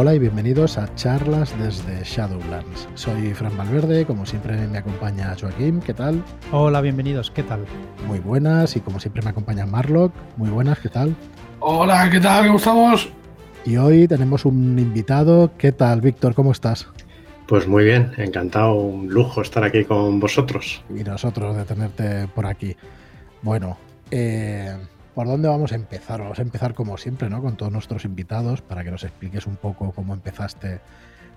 Hola y bienvenidos a charlas desde Shadowlands. Soy Fran Valverde, como siempre me acompaña Joaquín, ¿qué tal? Hola, bienvenidos, ¿qué tal? Muy buenas y como siempre me acompaña Marlock, muy buenas, ¿qué tal? Hola, ¿qué tal? ¿Cómo estamos? Y hoy tenemos un invitado, ¿qué tal Víctor? ¿Cómo estás? Pues muy bien, encantado, un lujo estar aquí con vosotros. Y nosotros de tenerte por aquí. Bueno, eh, ¿Por dónde vamos a empezar? Vamos a empezar como siempre, ¿no? Con todos nuestros invitados para que nos expliques un poco cómo empezaste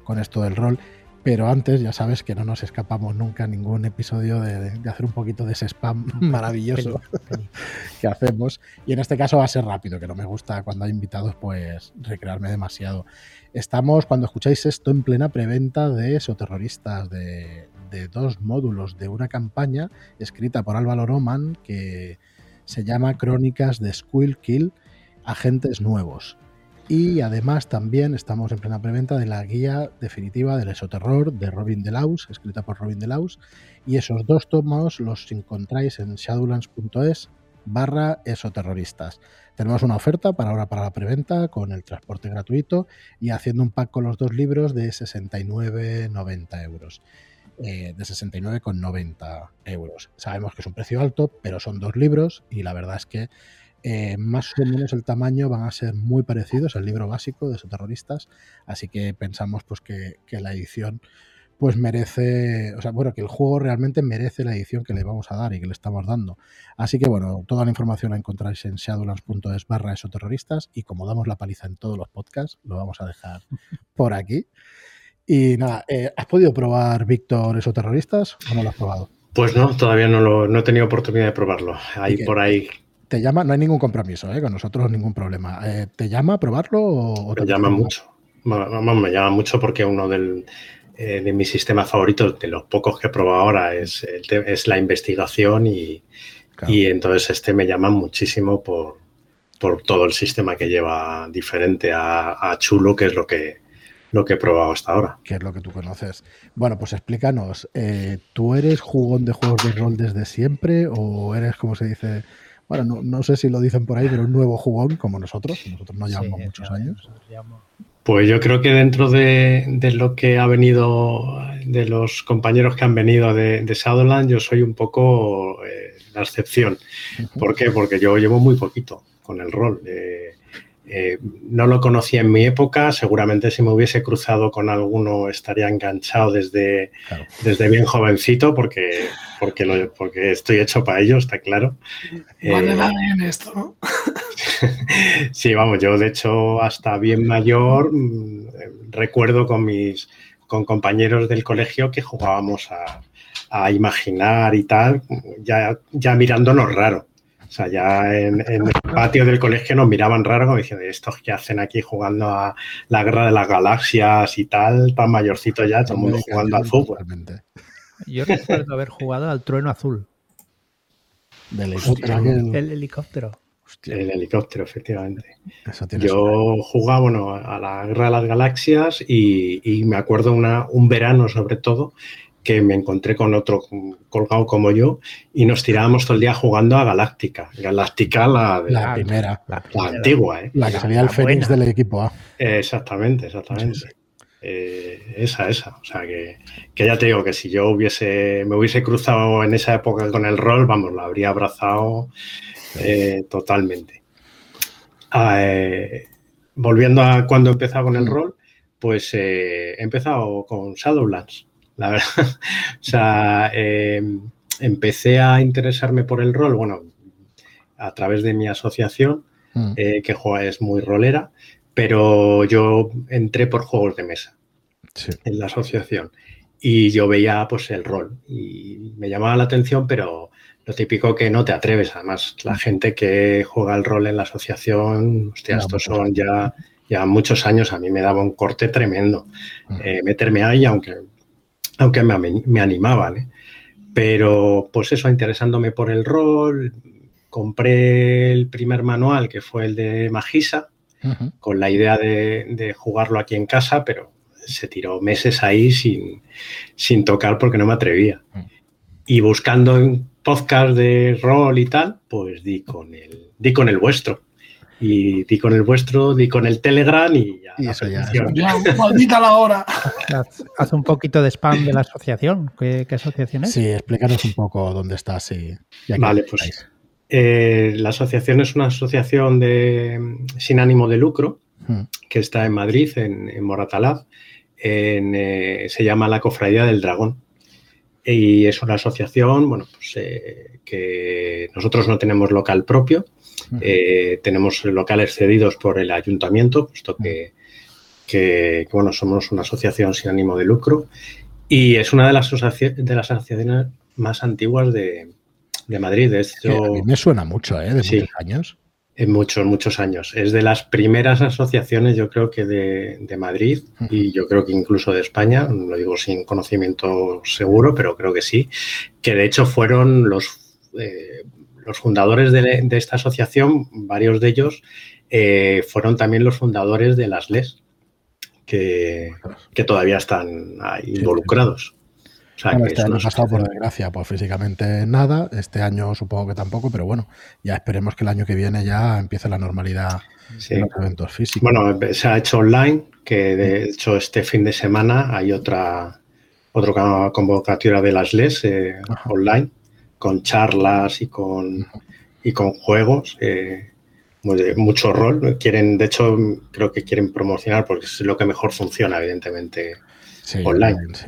con esto del rol. Pero antes, ya sabes que no nos escapamos nunca ningún episodio de, hacer un poquito de ese spam maravilloso que hacemos. Y en este caso va a ser rápido, que no me gusta cuando hay invitados, pues recrearme demasiado. Estamos, cuando escucháis esto, en plena preventa de Soterroristas, de, de dos módulos de una campaña escrita por Álvaro Roman, que se llama Crónicas de Squill Kill, Agentes Nuevos. Y además también estamos en plena preventa de la guía definitiva del esoterror de Robin Delaus, escrita por Robin Delaus. Y esos dos tomos los encontráis en shadowlands.es barra esoterroristas. Tenemos una oferta para ahora para la preventa con el transporte gratuito y haciendo un pack con los dos libros de 69,90 euros. Eh, de 69,90 euros. Sabemos que es un precio alto, pero son dos libros y la verdad es que eh, más o menos el tamaño van a ser muy parecidos al libro básico de terroristas, así que pensamos pues que, la edición pues merece, o sea, bueno, que el juego realmente merece la edición que le vamos a dar y que le estamos dando. Así que bueno, toda la información la encontráis en shadowlands.es barra esoterroristas y como damos la paliza en todos los podcasts, lo vamos a dejar por aquí. Y nada, eh, ¿has podido probar Víctor esos terroristas o no lo has probado? Pues no, todavía no, lo, no he tenido oportunidad de probarlo. Ahí por ahí. ¿Te llama? No hay ningún compromiso, ¿eh? con nosotros ningún problema. Eh, ¿Te llama a probarlo? O, me llama mucho. Me llama mucho porque uno del, eh, de mis sistemas favoritos, de los pocos que he probado ahora, es, es la investigación y, y entonces este me llama muchísimo por, por todo el sistema que lleva diferente a, a Chulo, que es lo que, lo que he probado hasta ahora. Que es lo que tú conoces. Bueno, pues explícanos, eh, ¿tú eres jugón de juegos de rol desde siempre o eres, como se dice, bueno, no, sé si lo dicen por ahí, pero un nuevo jugón como nosotros, nosotros no llevamos muchos años? Pues yo creo que dentro de, lo que ha venido, de los compañeros que han venido de, Shadowland, yo soy un poco eh, la excepción. ¿Por qué? Porque yo llevo muy poquito con el rol. Eh, eh, no lo conocía en mi época, seguramente si me hubiese cruzado con alguno estaría enganchado desde, desde bien jovencito porque, porque, porque estoy hecho para ello, está claro. Vale, eh, esto, sí, vamos, yo de hecho hasta bien mayor mm, recuerdo con mis con compañeros del colegio que jugábamos a, a imaginar y tal, ya, ya mirándonos raro. O sea, ya en, el patio del colegio nos miraban raro como diciendo, estos que hacen aquí jugando a la guerra de las galaxias y tal, tan mayorcito ya, todo el mundo jugando al fútbol. Yo recuerdo haber jugado al trueno azul. Del helicóptero. El helicóptero. El helicóptero, efectivamente. Yo jugaba bueno, a la Guerra de las Galaxias y, y me acuerdo una, un verano sobre todo que me encontré con otro colgado como yo y nos tirábamos todo el día jugando a Galáctica. Galáctica, la, la, primera. La, antigua, ¿eh? La que salía el Fénix del equipo A. exactamente, exactamente. Eh, esa, esa. O sea, que, ya te digo que si yo hubiese, me hubiese cruzado en esa época con el rol, vamos, lo habría abrazado eh, totalmente. Ah, eh, volviendo a cuando he empezado con el mm. rol, pues he empezado con Shadowlands la verdad. o sea, em, empecé a interesarme por el rol, bueno, a través de mi asociación, mm. eh, que juega, es muy rolera, pero yo entré por juegos de mesa en la asociación y yo veía pues el rol y me llamaba la atención, pero lo típico que no te atreves. Además, la gente que juega el rol en la asociación, hostia, estos son ya, ya muchos años, a mí me daba un corte tremendo mm. eh, meterme ahí, aunque aunque me, animaban. ¿eh? Pero pues eso, interesándome por el rol, compré el primer manual, que fue el de Magisa, con la idea de, jugarlo aquí en casa, pero se tiró meses ahí sin, sin tocar porque no me atrevía. Mm. Y buscando un podcast de rol y tal, pues di con el, di con el vuestro. Y di con el vuestro, di con el Telegram y ya. Y eso maldita la hora. Haz, un poquito de spam de la asociación. ¿Qué, qué asociación es? Sí, explícanos un poco dónde estás y, y Vale, pues eh, la asociación es una asociación de, sin ánimo de lucro que está en Madrid, en, en Moratalaz. En, eh, se llama la Cofradía del Dragón. Y es una asociación, bueno, pues eh, que nosotros no tenemos local propio. Eh, tenemos locales cedidos por el ayuntamiento, puesto que, bueno, somos una asociación sin ánimo de lucro y es una de las, de las asociaciones más antiguas de, de Madrid. De Que a hecho, mí me suena mucho, ¿eh? De Sí. muchos años. en muchos, muchos años. Es de las primeras asociaciones, yo creo que de, de Madrid y yo creo que incluso de España, lo digo sin conocimiento seguro, pero creo que sí, que de hecho fueron los, eh, los fundadores de, de esta asociación, varios de ellos eh, fueron también los fundadores de las LES, que, que todavía están ahí involucrados. O sea, Bueno, que este es año pasado, por desgracia, pues físicamente nada. Este año supongo que tampoco, pero bueno, ya esperemos que el año que viene ya empiece la normalidad sí. en los eventos físicos. Bueno, se ha hecho online, que de hecho este fin de semana hay otra, otra convocatoria de las LES eh, online, con charlas y con, y con juegos. eh, mucho rol. Quieren, de hecho, creo que quieren promocionar porque es lo que mejor funciona, evidentemente. Sí, online. sí.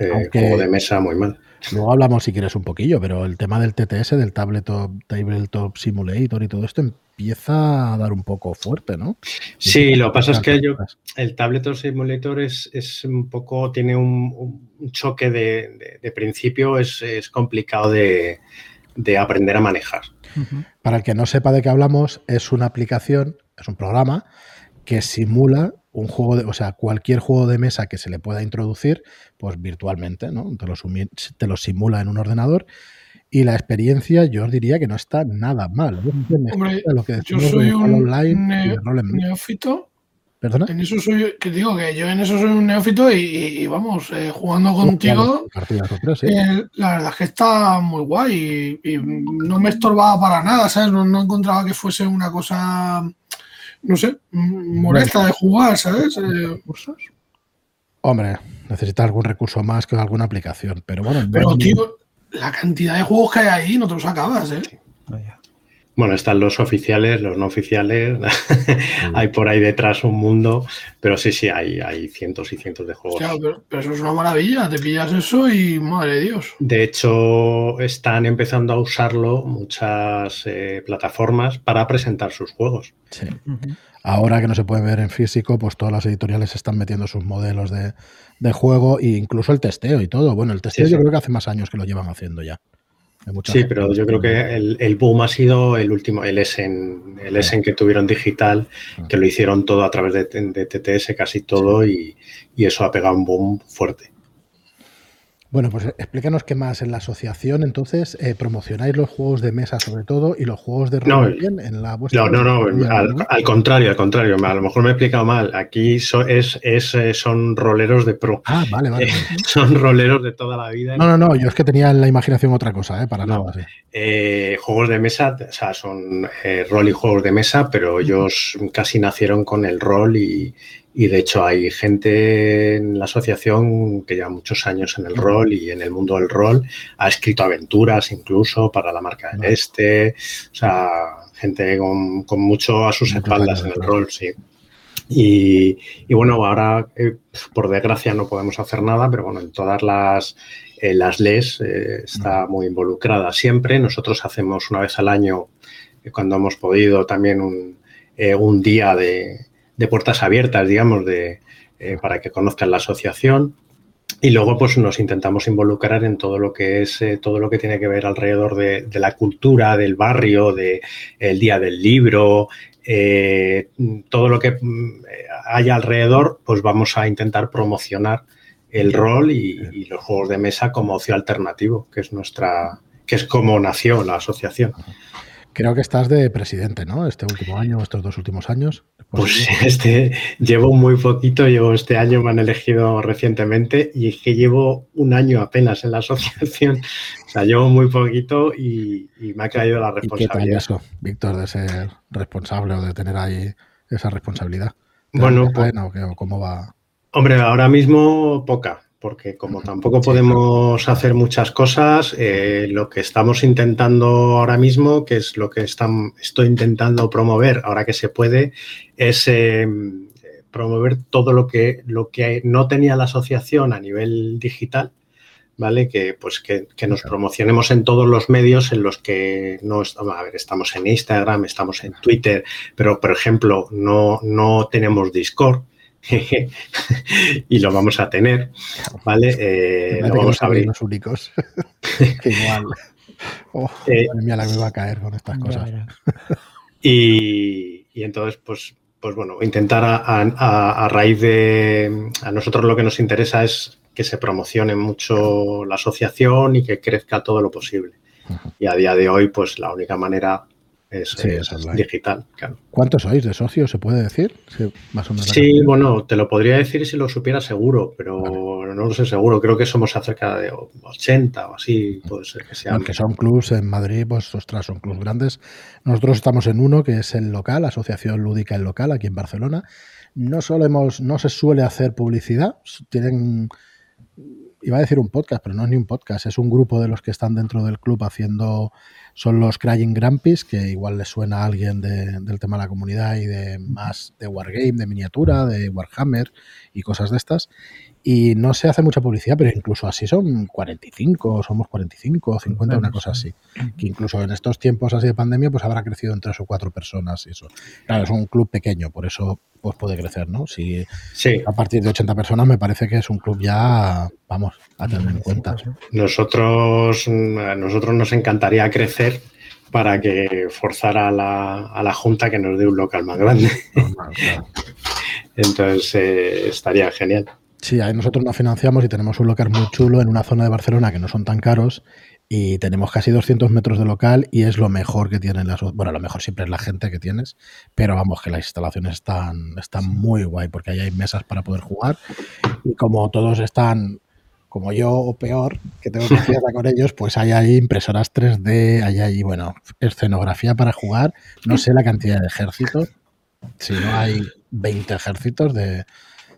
Eh, Aunque- Juego de mesa muy mal. Luego hablamos si quieres un poquillo, pero el tema del TTS, del Tabletop, Tabletop Simulator y todo esto empieza a dar un poco fuerte, ¿no? Sí, lo que pasa es que yo, el Tabletop Simulator es, es un poco, tiene un, un choque de, de- de principio, es, es complicado de, de aprender a manejar. Para el que no sepa de qué hablamos, es una aplicación, es un programa que simula un juego de, o sea, cualquier juego de mesa que se le pueda introducir, pues virtualmente, ¿no? Te lo, te lo simula en un ordenador y la experiencia yo os diría que no está nada mal. Hombre, que lo que Yo soy un online ne- neófito. ¿Perdona? En eso soy, que digo que yo en eso soy un neófito y, vamos, eh, jugando contigo, Partidas eh, la verdad es que está muy guay y, y no me estorbaba para nada, ¿sabes? No, no encontraba que fuese una cosa, no sé, molesta de jugar, ¿sabes? Eh, Hombre, necesitas algún recurso más que alguna aplicación, pero bueno. no pero, tío, la cantidad de juegos que hay ahí no te los acabas, ¿eh? Vaya. Bueno, están los oficiales, los no oficiales, hay por ahí detrás un mundo, pero sí, sí, hay, hay cientos y cientos de juegos. Claro, pero, pero eso es una maravilla, te pillas eso y madre de Dios. De hecho, están empezando a usarlo muchas eh, plataformas para presentar sus juegos. Sí. Ahora que no se puede ver en físico, pues todas las editoriales están metiendo sus modelos de, de juego e incluso el testeo y todo. Bueno, el testeo Sí, yo creo que hace más años que lo llevan haciendo ya. Sí, gente pero yo creo que el, el boom ha sido el último, el Essen, el Essen que tuvieron digital, que lo hicieron todo a través de, de TTS, casi todo, y, y eso ha pegado un boom fuerte. Bueno, pues explícanos qué más en la asociación. Entonces, eh, promocionáis los juegos de mesa sobre todo y los juegos de rol No, también en la vuestra. No, no, no, al, ¿no? al contrario, al contrario, a lo mejor me he explicado mal. Aquí so- es, es, eh, son roleros de pro, Ah, vale, vale. Eh, son roleros de toda la vida. No, no, no, yo es que tenía en la imaginación otra cosa, ¿eh? Para No. nada. sí. Eh, juegos de mesa, o sea, son eh, rol y juegos de mesa, pero ellos casi nacieron con el rol y, y de hecho hay gente en la asociación que lleva muchos años en el rol y en el mundo del rol, ha escrito aventuras incluso para la marca del. Este, o sea, gente con, con mucho a sus espaldas en el rol, sí. Y, y bueno, ahora eh, por desgracia no podemos hacer nada, pero bueno, en todas las, eh, las LES eh, está muy involucrada siempre. Nosotros hacemos una vez al año, eh, cuando hemos podido, también un, un día de, de puertas abiertas, digamos, de, eh, para que conozcan la asociación. Y luego, pues nos intentamos involucrar en todo lo que es eh, todo lo que tiene que ver alrededor de, de la cultura, del barrio, de el día del libro, eh, todo lo que mm, haya alrededor, pues vamos a intentar promocionar el rol y, y los juegos de mesa como ocio alternativo, que es nuestra, que es como nació la asociación. Creo que estás de presidente, ¿no? Este último año, estos dos últimos años. Pues este, llevo muy poquito, llevo este año, me han elegido recientemente y es que llevo un año apenas en la asociación. O sea, llevo muy poquito y, me ha caído la responsabilidad. ¿Y qué eso, Víctor, de ser responsable o de tener ahí esa responsabilidad? Bueno, pues, ¿cómo va? Hombre, ahora mismo poca, porque como tampoco podemos hacer muchas cosas, eh, lo que estamos intentando ahora mismo, que es lo que estoy intentando promover ahora que se puede, es em, promover todo lo que, lo que no tenía la asociación a nivel digital, ¿vale? Que pues que, nos promocionemos en todos los medios en los que no a ver, estamos en Instagram, estamos en Twitter, pero por ejemplo, no, no tenemos Discord. y lo vamos a tener, ¿vale? Eh, lo vamos a abrir. Los únicos. igual. Oh, eh, mía, la que me va a caer con estas cosas. y, entonces, pues, pues bueno, intentar a, raíz de. A nosotros lo que nos interesa es que se promocione mucho la asociación y que crezca todo lo posible. Y a día de hoy, pues la única manera es, digital. ¿Cuántos sois de socios, se puede decir? Sí, más o menos sí bueno, te lo podría decir si lo supiera seguro, pero no lo sé seguro. Creo que somos acerca de 80 o así, puede ser que sean. Aunque son clubs en Madrid, pues ostras, son clubs grandes. Nosotros estamos en uno que es el local, Asociación Lúdica El Local, aquí en Barcelona. No solemos, no se suele hacer publicidad, tienen iba a decir un podcast, pero no es ni un podcast, es un grupo de los que están dentro del club haciendo son los Crying Grampies, que igual le suena a alguien del tema de la comunidad y de más de Wargame, de miniatura, de Warhammer y cosas de estas. Y no se hace mucha publicidad, pero incluso así son 45, somos 45 o 50, una cosa así. Que incluso en estos tiempos así de pandemia, pues habrá crecido en tres o cuatro personas y eso. Claro, es un club pequeño, por eso pues puede crecer, ¿no? Si sí. a partir de 80 personas me parece que es un club ya, vamos, a tener en cuenta. Nosotros, a nosotros nos encantaría crecer para que forzara a la, a la Junta que nos dé un local más grande. Entonces eh, estaría genial. Sí, ahí nosotros nos financiamos y tenemos un local muy chulo en una zona de Barcelona que no son tan caros y tenemos casi 200 metros de local y es lo mejor que tienen las... Bueno, lo mejor siempre es la gente que tienes, pero vamos, que las instalaciones están, están muy guay porque ahí hay mesas para poder jugar y como todos están como yo o peor, que tengo confianza con ellos, pues hay impresoras 3D, hay ahí, bueno, escenografía para jugar, no sé la cantidad de ejércitos, si no hay 20 ejércitos de,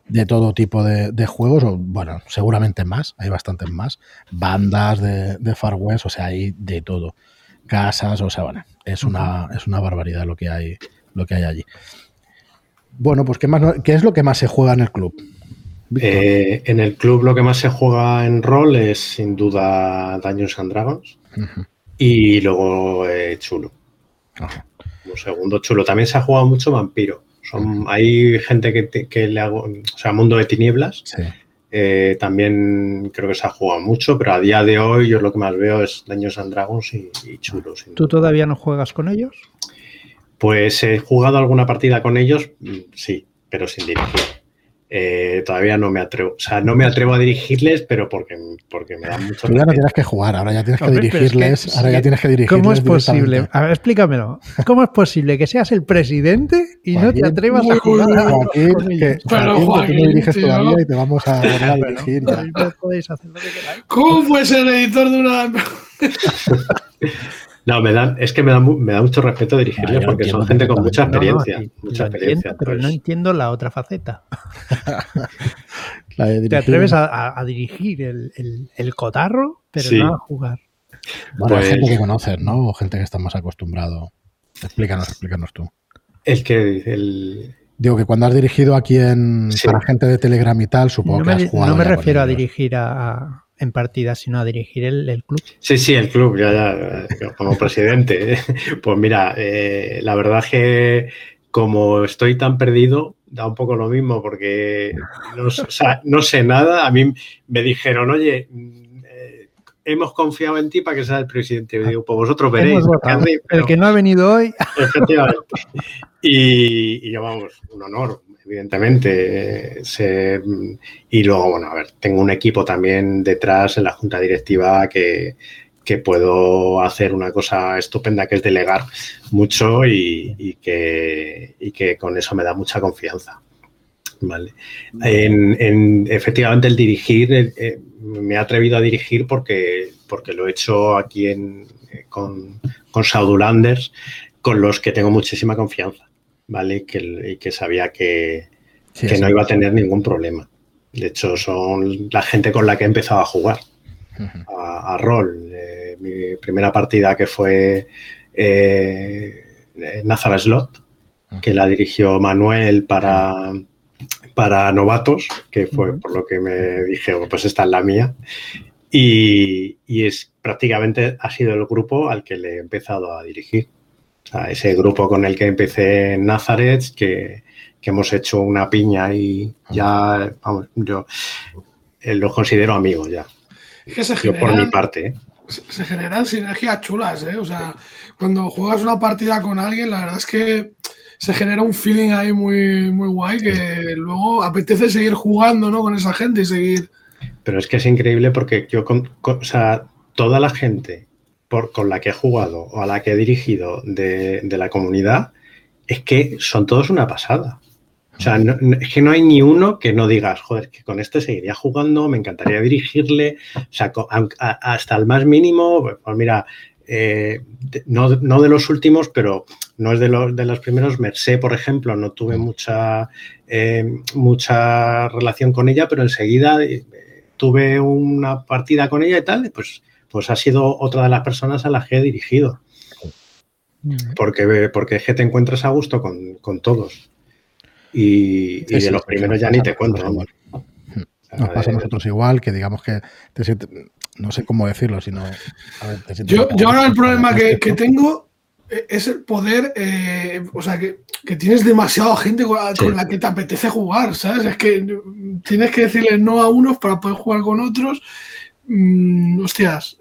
de todo tipo de, juegos, o bueno, seguramente más, hay bastantes más, bandas de, de, Far West, o sea, hay de todo, casas, o sea, bueno, es una, es una barbaridad lo que hay, lo que hay allí. Bueno, pues ¿qué, más, ¿qué es lo que más se juega en el club? Eh, en el club lo que más se juega en rol es sin duda Dungeons and Dragons y luego eh, Chulo. Un segundo Chulo. También se ha jugado mucho Vampiro. Son, hay gente que, le hago, o sea, Mundo de Tinieblas. Eh, también creo que se ha jugado mucho, pero a día de hoy yo lo que más veo es Daños and Dragons y, Chulos. ¿Tú todavía no juegas con ellos? Pues he jugado alguna partida con ellos, mm, sí, pero sin dirigir. Eh, todavía no me atrevo. O sea, no me atrevo a dirigirles, pero porque, porque me da mucho. Tú ya no tienes que jugar, ahora ya tienes que dirigirles. ahora ya tienes que dirigirles. ¿Cómo es posible? A ver, explícamelo. ¿Cómo es posible que seas el presidente y no te atrevas a jugar? Joaquín, que, pero, Joaquín, tú no diriges todavía y te vamos a, a dirigir. ¿Cómo puedes ser editor de una.? No, me dan, es que me da, me da mucho respeto dirigirles porque son gente con mucha experiencia. mucha experiencia pero no entiendo la otra faceta. Te atreves a, dirigir el, cotarro, pero no a jugar. Bueno, hay pues gente que conoces, ¿no? O gente que está más acostumbrado. Explícanos, explícanos tú. El que. El... Digo que cuando has dirigido aquí en para gente de Telegram y tal, supongo que has jugado. No me refiero a dirigir a, en partida, sino a dirigir el, club. Sí, sí, el club, ya, ya como presidente. pues mira, eh, la verdad es que como estoy tan perdido, da un poco lo mismo porque no, no sé nada. A mí me dijeron, oye, eh, hemos confiado en ti para que seas el presidente. Y digo, pues vosotros veréis. el que no ha venido hoy. Efectivamente. Y, y yo, vamos, un honor, evidentemente. y luego, bueno, a ver, tengo un equipo también detrás en la junta directiva que, que puedo hacer una cosa estupenda que es delegar mucho y, que, que, con eso me da mucha confianza. Vale. En, efectivamente, el dirigir, eh, eh, me he atrevido a dirigir porque, porque lo he hecho aquí en, con, con Saudulanders, con los que tengo muchísima confianza, ¿vale? Que, y que sabía que, que no iba a tener ningún problema. De hecho, son la gente con la que he empezado a jugar a, rol. Eh, mi primera partida que fue eh, Nazar Slot, que la dirigió Manuel para, para novatos, que fue por lo que me dije, oh, pues esta es la mía. Y, es prácticamente ha sido el grupo al que le he empezado a dirigir. Ese grupo con el que empecé en Nazaret, que, que hemos hecho una piña y ya, vamos, yo eh, lo considero amigo ya. Es que se generan, por mi parte. ¿eh? Se, generan sinergias chulas, ¿eh? O sea, cuando juegas una partida con alguien, la verdad es que se genera un feeling ahí muy, muy guay que luego apetece seguir jugando, ¿no? Con esa gente y seguir. Pero es que es increíble porque yo, con, o sea, toda la gente por, con la que he jugado o a la que he dirigido de, la comunidad, es que son todos una pasada. O sea, es que no hay ni uno que no digas, joder, que con este seguiría jugando, me encantaría dirigirle, o sea, hasta el más mínimo, pues mira, eh, no, de los últimos, pero no es de los, de los primeros. Mercé, por ejemplo, no tuve mucha, eh, mucha relación con ella, pero enseguida eh, tuve una partida con ella y tal, pues, pues ha sido otra de las personas a las que he dirigido. Porque, porque es que te encuentras a gusto con, con todos. Y, de los primeros ya ni te cuento. Nos pasa a nosotros igual, que digamos que no sé cómo decirlo, sino... yo, ahora el problema que, tengo es el poder, eh, o sea, que, tienes demasiada gente con, la que te apetece jugar, ¿sabes? Es que tienes que decirle no a unos para poder jugar con otros. Mm, hostias,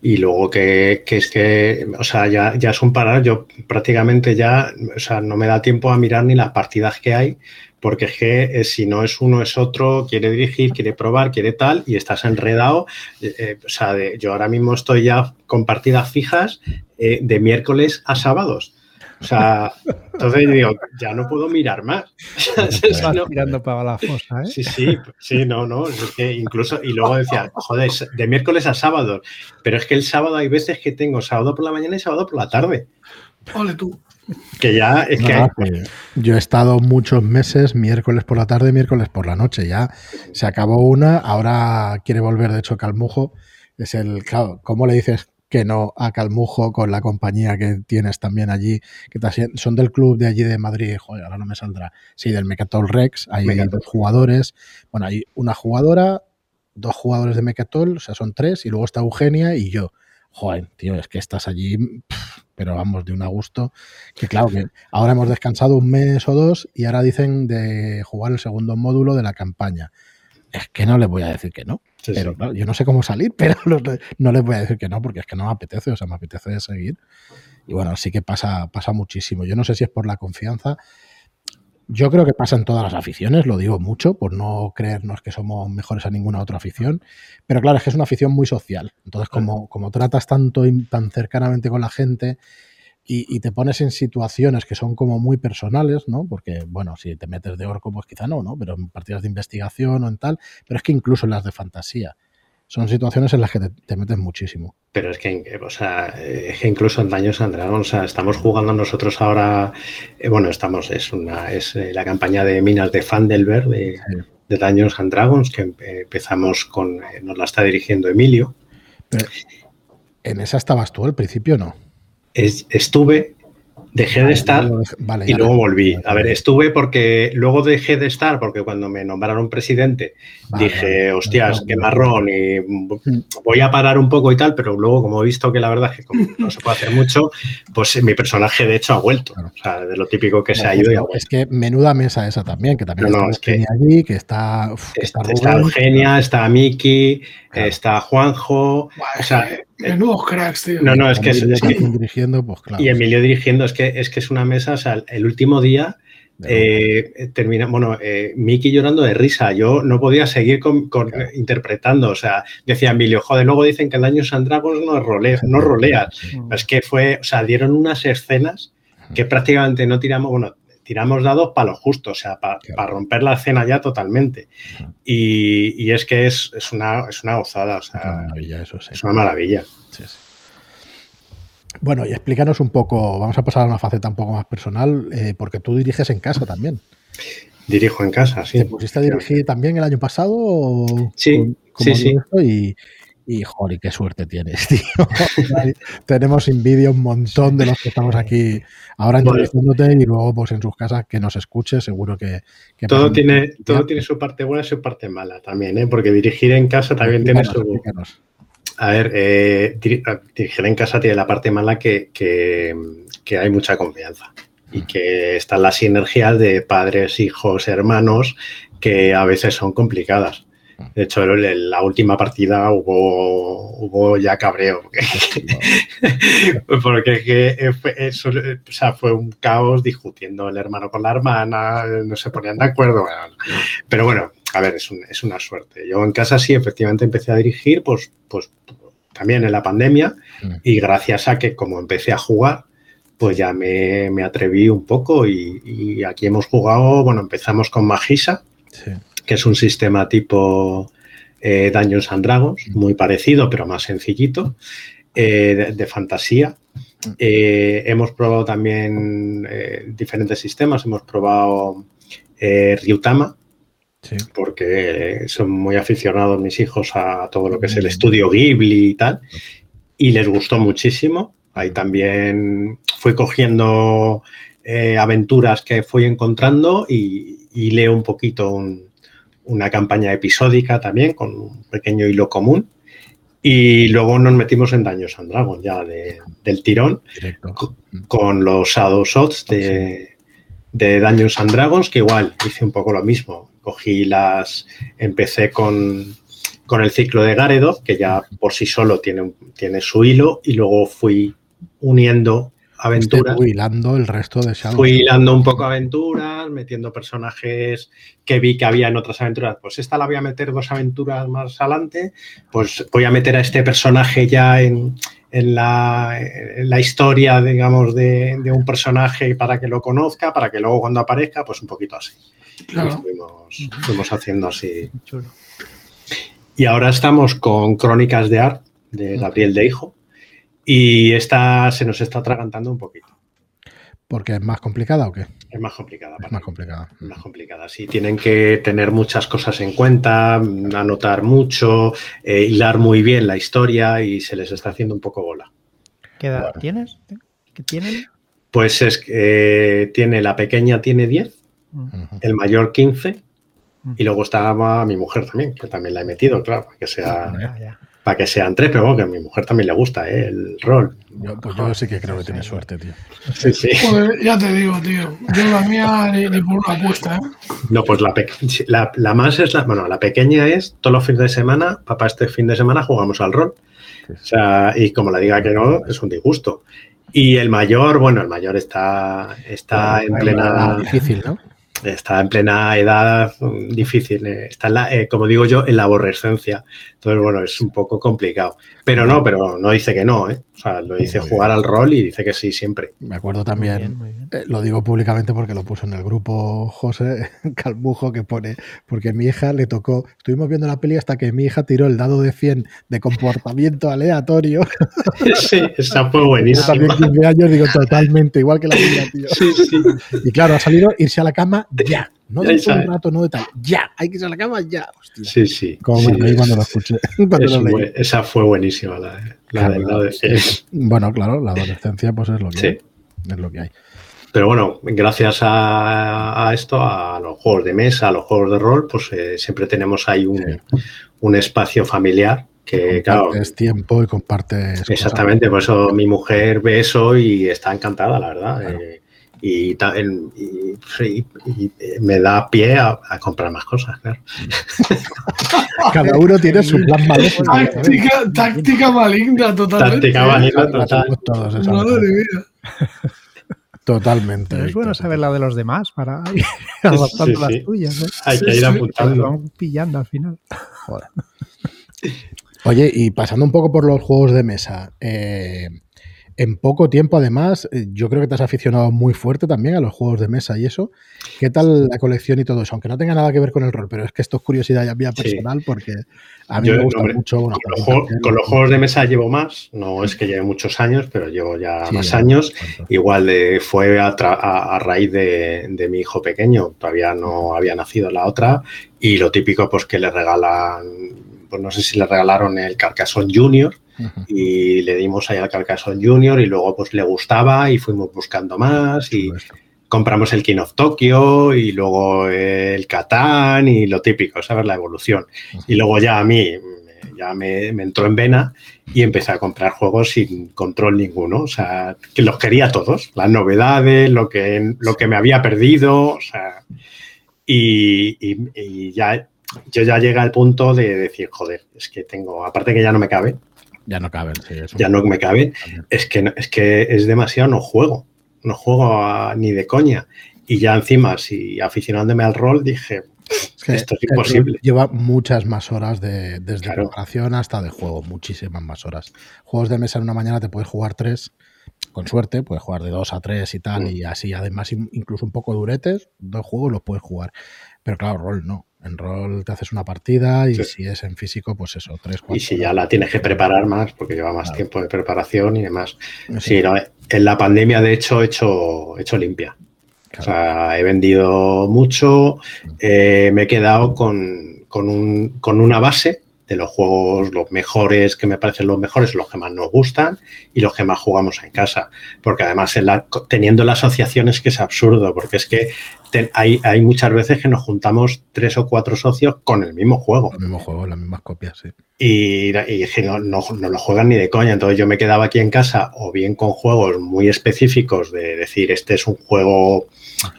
y luego que, es que, o sea, ya, ya es un yo prácticamente ya, o sea, no me da tiempo a mirar ni las partidas que hay, porque es que eh, si no es uno es otro, quiere dirigir, quiere probar, quiere tal, y estás enredado. Eh, eh, o sea, yo ahora mismo estoy ya con partidas fijas de miércoles a sábados. O sea, entonces digo, ya no puedo mirar más. mirando para la fosa, ¿eh? Sí, sí, sí, no, no. Es que incluso, y luego decía, joder, de miércoles a sábado. Pero es que el sábado hay veces que tengo sábado por la mañana y sábado por la tarde. Ole tú. Que ya es que, Yo he estado muchos meses, miércoles por la tarde, miércoles por la noche. Ya se acabó una, ahora quiere volver, de hecho, Calmujo. Es el, claro, ¿cómo le dices que no a Calmujo con la compañía que tienes también allí, que son del club de allí de Madrid, joder, ahora no me saldrá, sí, del Mecatol Rex, hay dos jugadores, bueno, hay una jugadora, dos jugadores de Mecatol, o sea, son tres, y luego está Eugenia y yo. Joder, tío, es que estás allí, pero vamos, de un a gusto, que claro, que ahora hemos descansado un mes o dos y ahora dicen de jugar el segundo módulo de la campaña. Es que no les voy a decir que no pero claro, yo no sé cómo salir, pero no les voy a decir que no, porque es que no me apetece, o sea, me apetece seguir. Y bueno, sí que pasa, pasa muchísimo. Yo no sé si es por la confianza. Yo creo que pasa en todas las aficiones, lo digo mucho, por no creernos que somos mejores a ninguna otra afición. Pero claro, es que es una afición muy social. Entonces, como, como tratas tanto y tan cercanamente con la gente, y, te pones en situaciones que son como muy personales, ¿no? Porque, bueno, si te metes de orco, pues quizá no, ¿no? Pero en partidas de investigación o en tal, pero es que incluso en las de fantasía son situaciones en las que te, metes muchísimo. Pero es que, o sea, es que incluso en Daños and Dragons, o sea, estamos jugando nosotros ahora, eh, bueno, estamos, es una, es eh, la campaña de minas de Fandelver de, de Daños and Dragons, que empezamos con, eh, nos la está dirigiendo Emilio. en esa estabas tú al principio, ¿no? Estuve, dejé de estar y luego volví. A ver, estuve porque luego dejé de estar porque cuando me nombraron presidente dije, hostias, qué marrón y voy a parar un poco y tal, pero luego como he visto que la verdad es que no se puede hacer mucho, pues mi personaje de hecho ha vuelto. O sea, de lo típico que se ha ido y ha vuelto. Es que menuda mesa esa también, que también está que, allí, que está... está, Eugenia, está Miki, está Juanjo. o sea, Menudos cracks, tío. No, no, es que, es, dirigiendo, pues claro. Y Emilio dirigiendo, es que es que es una mesa, o sea, el último día eh, termina, bueno, eh, Miki llorando de risa. Yo no podía seguir con, interpretando. O sea, decía Emilio, joder, luego dicen que el daño Dragons no, rolea, no roleas. Es que fue, o sea, dieron unas escenas que prácticamente no tiramos, bueno, tiramos dados para lo justo, o sea, para, romper la escena ya totalmente. Y, es que es, una, es una gozada, o sea, es una maravilla. Eso, Es una maravilla. Bueno, y explícanos un poco, vamos a pasar a una faceta un poco más personal, eh, porque tú diriges en casa también. Dirijo en casa, sí. ¿Te pusiste a dirigir también el año pasado? sí, sí, sí. Y, y, joder, qué suerte tienes, tío. Tenemos envidia un montón de los que estamos aquí ahora entrevistándote y luego pues en sus casas que nos escuche, seguro que... todo tiene, todo tiene su parte buena y su parte mala también, ¿eh? porque dirigir en casa también tiene su... A ver, eh, dirigir en casa tiene la parte mala que, hay mucha confianza y que están las sinergias de padres, hijos, hermanos que a veces son complicadas. De hecho, en la última partida hubo, hubo ya cabreo. Porque, fue, eso, o sea, fue un caos discutiendo el hermano con la hermana, no se ponían de acuerdo. Pero bueno, a ver, es, es, una suerte. Yo en casa sí, efectivamente empecé a dirigir, pues, pues también en la pandemia, mm. y gracias a que como empecé a jugar, pues ya me, atreví un poco y, aquí hemos jugado, bueno, empezamos con Magisa, que es un sistema tipo eh, Dungeons and Dragons, mm. muy parecido, pero más sencillito, eh, de, fantasía. Mm. Eh, hemos probado también eh, diferentes sistemas, hemos probado Ryutama, porque son muy aficionados mis hijos a todo lo que es el estudio Ghibli y tal, y les gustó muchísimo. Ahí también fui cogiendo aventuras que fui encontrando y, leo un poquito una campaña episódica también con un pequeño hilo común. Y luego nos metimos en Daños and Dragons ya del tirón con, los Shadow Shots de, de Dungeons and Dragons, que igual hice un poco lo mismo. Cogí las. Empecé con, con el ciclo de Garedo, que ya por sí solo tiene, tiene su hilo, y luego fui uniendo aventuras. Fui hilando el resto de Shadow. Fui hilando un poco aventuras, metiendo personajes que vi que había en otras aventuras. Pues esta la voy a meter dos aventuras más adelante. Pues voy a meter a este personaje ya en, en la, historia, digamos, de, un personaje para que lo conozca, para que luego cuando aparezca, pues un poquito así. fuimos, haciendo así. Y ahora estamos con Crónicas de Art, de Gabriel de Hijo, y esta se nos está atragantando un poquito. ¿Porque es más complicada o qué? Es más complicada. Es más complicada. más complicada. Sí, tienen que tener muchas cosas en cuenta, anotar mucho, eh, hilar muy bien la historia y se les está haciendo un poco bola. ¿Qué edad tienes? ¿Qué tienen? Pues es que eh, tiene la pequeña tiene 10, el mayor 15 y luego está mi mujer también, que también la he metido, claro, que sea para que sean tres, pero bueno, que a mi mujer también le gusta ¿eh? el rol. Yo, pues yo sí que creo que tiene suerte, tío. Sí, sí. ya te digo, tío. Yo la mía ni, por una apuesta, ¿eh? No, pues la, la, la, más es la. Bueno, la pequeña es todos los fines de semana, papá, este fin de semana jugamos al rol. O sea, y como la diga que no, es un disgusto. Y el mayor, bueno, el mayor está, está en plena. Difícil, ¿no? Está en plena edad difícil, eh, está, en la, eh, como digo yo, en la aborrescencia. Entonces, bueno, es un poco complicado. Pero no, pero no dice que no, ¿eh? O sea, lo dice jugar al rol y dice que sí siempre. Me acuerdo también, eh, lo digo públicamente porque lo puso en el grupo José Calmujo que pone, porque mi hija le tocó, estuvimos viendo la peli hasta que mi hija tiró el dado de 100 de comportamiento aleatorio. Sí, esa fue buenísima. Yo también 15 años digo totalmente, igual que la mía, tío. Sí, sí. Y claro, ha salido irse a la cama ya. No de un rato, no de tal. Ya, hay que irse a la cama ya. Hostia. Sí, sí. Como me cuando lo escuché. esa fue buenísima, la, la del lado de Bueno, claro, la adolescencia pues es lo que, hay, es lo que hay. Pero bueno, gracias a, esto, a los juegos de mesa, a los juegos de rol, pues eh, siempre tenemos ahí un, un espacio familiar que, claro. Es tiempo y compartes. Exactamente, por eso mi mujer ve eso y está encantada, la verdad. Eh, y, me da pie a, comprar más cosas, claro. Cada uno tiene su plan maléfico. Táctica, táctica maligna, totalmente. Táctica maligna, total. Madre mía. Totalmente. Pero es bueno saber la de los demás para ir adaptando las tuyas. ¿eh? Hay que ir apuntando. Vamos pillando al final. Joder. Oye, y pasando un poco por los juegos de mesa, eh, en poco tiempo, además, eh, yo creo que te has aficionado muy fuerte también a los juegos de mesa y eso. ¿Qué tal la colección y todo eso? Aunque no tenga nada que ver con el rol, pero es que esto es curiosidad ya mía personal porque a mí me gusta mucho. con, los juegos, de mesa llevo más, no es que lleve muchos años, pero llevo ya más años. Igual de, fue a, raíz de, mi hijo pequeño, todavía no había nacido la otra, y lo típico, pues que le regalan, pues no sé si le regalaron el Carcassonne Junior y le dimos ahí al Carcassonne Junior y luego pues le gustaba y fuimos buscando más y compramos el King of Tokyo y luego el Catán y lo típico, ¿sabes? La evolución. Y luego ya a mí ya me, entró en vena y empecé a comprar juegos sin control ninguno. O sea, que los quería todos, las novedades, lo que, lo que me había perdido, o sea, y, y ya yo ya llegué al punto de decir, joder, es que tengo, aparte que ya no me cabe, ya no caben, sí, eso. Ya no me caben. Es que, es que es demasiado, no juego. No juego ni de coña. Y ya encima, si aficionándome al rol, dije, esto es imposible. Lleva muchas más horas de, desde preparación hasta de juego, muchísimas más horas. Juegos de mesa en una mañana te puedes jugar tres, con suerte, puedes jugar de dos a tres y tal, mm. y así, además, incluso un poco duretes, dos juegos los puedes jugar. Pero claro, rol no. En rol te haces una partida y si es en físico, pues eso, tres, cuatro. Y si ya la tienes que preparar más, porque lleva más tiempo de preparación y demás. Sí, en la pandemia, de hecho, he hecho, hecho limpia. O sea, he vendido mucho, eh, me he quedado con, con, un, con una base de los juegos, los mejores, que me parecen los mejores, los que más nos gustan y los que más jugamos en casa. Porque además, teniendo la asociación es que es absurdo, porque es que hay, hay, muchas veces que nos juntamos tres o cuatro socios con el mismo juego. El mismo juego, las mismas copias, sí. Y, no, no, no, lo juegan ni de coña. Entonces yo me quedaba aquí en casa o bien con juegos muy específicos de decir, este es un juego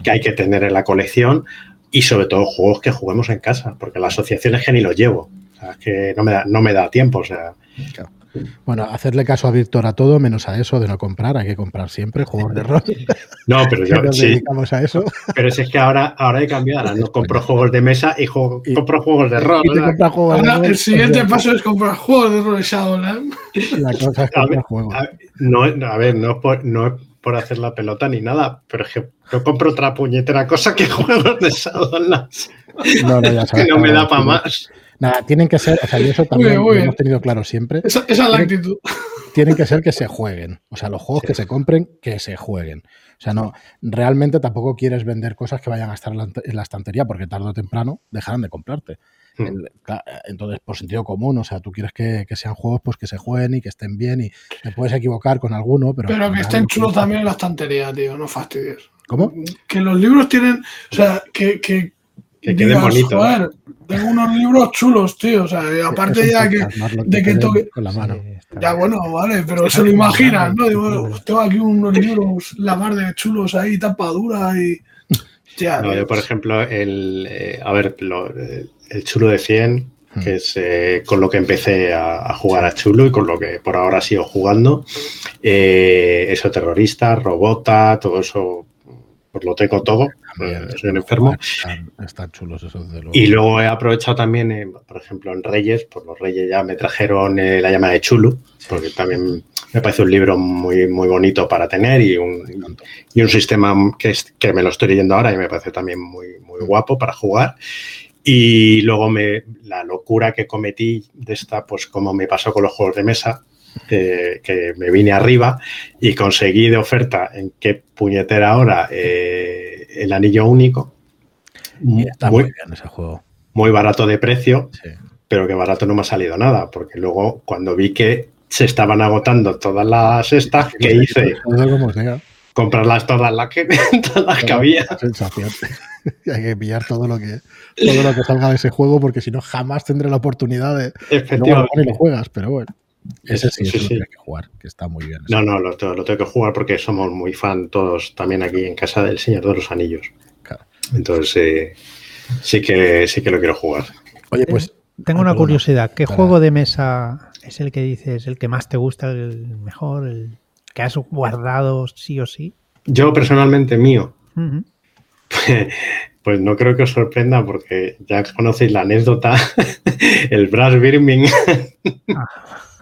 que hay que tener en la colección y sobre todo juegos que juguemos en casa, porque la asociación es que ni los llevo que no me da, no me da tiempo, o sea. Bueno, hacerle caso a Víctor a todo, menos a eso de no comprar, hay que comprar siempre juegos de rol. No, pero yo nos dedicamos a eso. Pero es que ahora, ahora hay que cambiar, no compro juegos de mesa y, compro juegos de rol. el siguiente paso es comprar juegos de rol de Shadowland. La cosa es comprar juegos. no, a ver, no es, por, no por hacer la pelota ni nada, pero es que yo compro otra puñetera cosa que juegos de Shadowlands. No, no, ya sabes, que no me da para más. Nada, tienen que ser, o sea, y eso también lo hemos tenido claro siempre. Esa, es la actitud. Tienen que ser que se jueguen. O sea, los juegos que se compren, que se jueguen. O sea, no, realmente tampoco quieres vender cosas que vayan a estar en la estantería, porque tarde o temprano dejarán de comprarte. Hmm. Entonces, por sentido común, o sea, tú quieres que, sean juegos pues que se jueguen y que estén bien y te puedes equivocar con alguno, pero... Pero que estén chulos también en la estantería, tío, no fastidies. ¿Cómo? Que los libros tienen, o sea, que, que que quede bonito. tengo unos libros chulos, tío. O sea, aparte ya que, de que toque. Con la mano. ya, bueno, vale, pero se lo imaginas, ¿no? Digo, tengo aquí unos libros, la mar de chulos ahí, tapa dura y. Ya, yo, por ejemplo, el. Eh, a ver, el chulo de 100, hmm. que es eh, con lo que empecé a, jugar a chulo y con lo que por ahora sigo jugando. Eh, eso, terrorista, robota, todo eso pues lo tengo todo, eh, soy un enfermo. Están, chulos esos de Y luego he aprovechado también, por ejemplo, en Reyes, pues los Reyes ya me trajeron eh, la llama de Chulu, porque también me parece un libro muy, muy bonito para tener y un, y un sistema que, es, que me lo estoy leyendo ahora y me parece también muy, muy guapo para jugar. Y luego me, la locura que cometí de esta, pues como me pasó con los juegos de mesa, que, me vine arriba y conseguí de oferta en qué puñetera ahora eh, el anillo único. muy, bien ese juego. Muy barato de precio, pero que barato no me ha salido nada, porque luego cuando vi que se estaban agotando todas las estas, que hice? Comprarlas todas las que, todas las que había. Hay que pillar todo lo que todo lo que salga de ese juego, porque si no jamás tendré la oportunidad de. Efectivamente. lo juegas, pero bueno. Ese sí, sí, sí. que jugar, que está muy bien. No, no, lo, tengo que jugar porque somos muy fan todos también aquí en casa del Señor de los Anillos. Entonces, eh, sí, que, sí que lo quiero jugar. Oye, pues. Tengo una curiosidad. ¿Qué juego de mesa es el que dices, el que más te gusta, el mejor, el que has guardado sí o sí? yo personalmente mío, pues, no creo que os sorprenda porque ya conocéis la anécdota, el Brass Birmingham. Ah.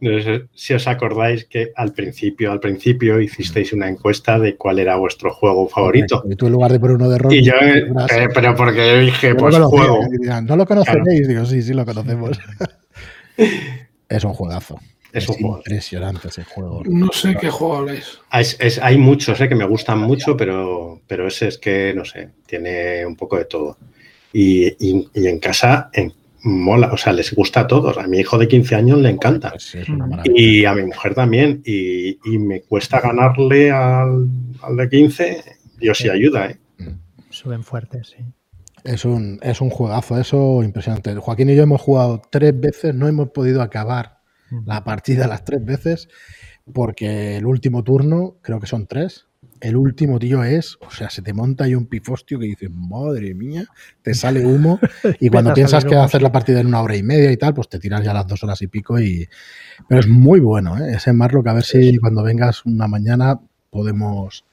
No sé si os acordáis que al principio, al principio hicisteis una encuesta de cuál era vuestro juego favorito. Y tú en lugar de por uno de rol. Y yo, eh, pero porque dije, pues juego. ¿No lo conocéis? Digo, sí, sí lo conocemos. es un juegazo. Es, un juego. impresionante ese juego. No sé qué juego habláis. hay muchos eh, que me gustan mucho, pero, pero ese es que, no sé, tiene un poco de todo. Y, y en casa, en mola, o sea, les gusta a todos. A mi hijo de 15 años le encanta. Pues y a mi mujer también. Y, me cuesta ganarle al, de 15. Dios sí ayuda, ¿eh? Suben fuertes, sí. Es un, es un juegazo, eso impresionante. Joaquín y yo hemos jugado tres veces, no hemos podido acabar la partida las tres veces, porque el último turno, creo que son tres, el último, tío, es, o sea, se te monta ahí un pifostio que dices, madre mía, te sale humo. Y cuando piensas que va a hacer la partida en una hora y media y tal, pues te tiras ya las dos horas y pico. y Pero es muy bueno, ¿eh? Ese Marlock, a ver si cuando vengas una mañana podemos,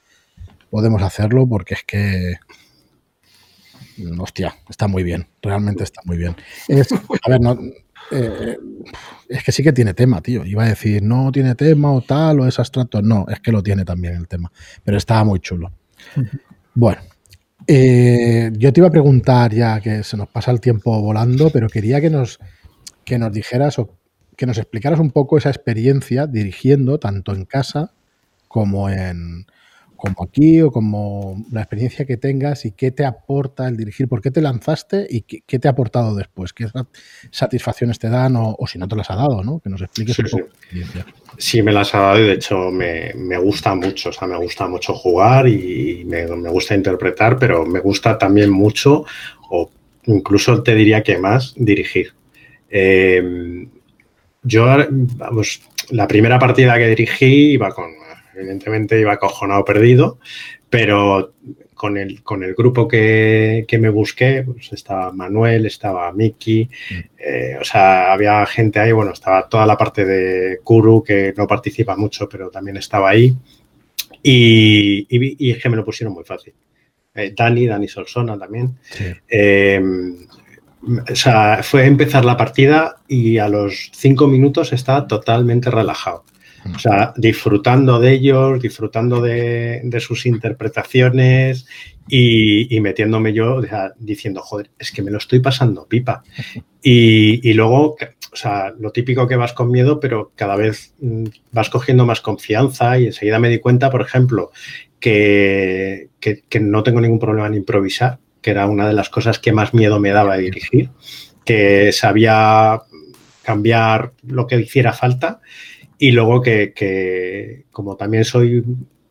podemos hacerlo, porque es que. Hostia, está muy bien, realmente está muy bien. a ver, no, eh, es que sí que tiene tema, tío. Iba a decir, no tiene tema o tal, o es abstracto. No, es que lo tiene también el tema. Pero estaba muy chulo. Bueno, eh, yo te iba a preguntar ya que se nos pasa el tiempo volando, pero quería que nos, que nos dijeras o que nos explicaras un poco esa experiencia dirigiendo tanto en casa como en, como aquí o como la experiencia que tengas y qué te aporta el dirigir, por qué te lanzaste y qué, te ha aportado después, qué satisfacciones te dan o, si no te las ha dado, ¿no? Que nos expliques un poco. Sí. sí, me las ha dado y de hecho me, gusta mucho, o sea, me gusta mucho jugar y me, gusta interpretar, pero me gusta también mucho o incluso te diría que más dirigir. Eh, yo, vamos, la primera partida que dirigí iba con evidentemente iba acojonado perdido, pero con el, con el grupo que, me busqué, pues estaba Manuel, estaba Miki, eh, o sea, había gente ahí, bueno, estaba toda la parte de Kuru, que no participa mucho, pero también estaba ahí, y, y, es que me lo pusieron muy fácil. Eh, Dani, Dani Solsona también. Eh, o sea, fue empezar la partida y a los cinco minutos estaba totalmente relajado. O sea, disfrutando de ellos, disfrutando de, sus interpretaciones y, metiéndome yo, diciendo, joder, es que me lo estoy pasando pipa. Y, luego, o sea, lo típico que vas con miedo, pero cada vez mm, vas cogiendo más confianza y enseguida me di cuenta, por ejemplo, que, que no tengo ningún problema en improvisar, que era una de las cosas que más miedo me daba a dirigir, que sabía cambiar lo que hiciera falta y luego que, como también soy,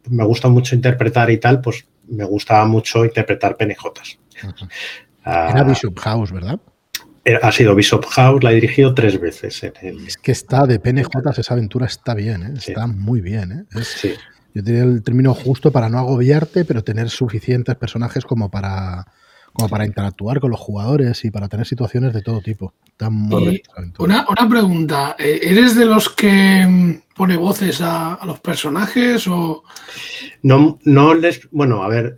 me gusta mucho interpretar y tal, pues me gustaba mucho interpretar PNJs. Ah, Era Bishop House, ¿verdad? Ha sido Bishop House, la he dirigido tres veces. Es que está de PNJs, esa aventura está bien, ¿eh? está muy bien. ¿eh? sí. Yo diría el término justo para no agobiarte, pero tener suficientes personajes como para, como para interactuar con los jugadores y para tener situaciones de todo tipo. una, una, pregunta, eh, ¿eres de los que mm, pone voces a, los personajes o...? No, no les... Bueno, a ver,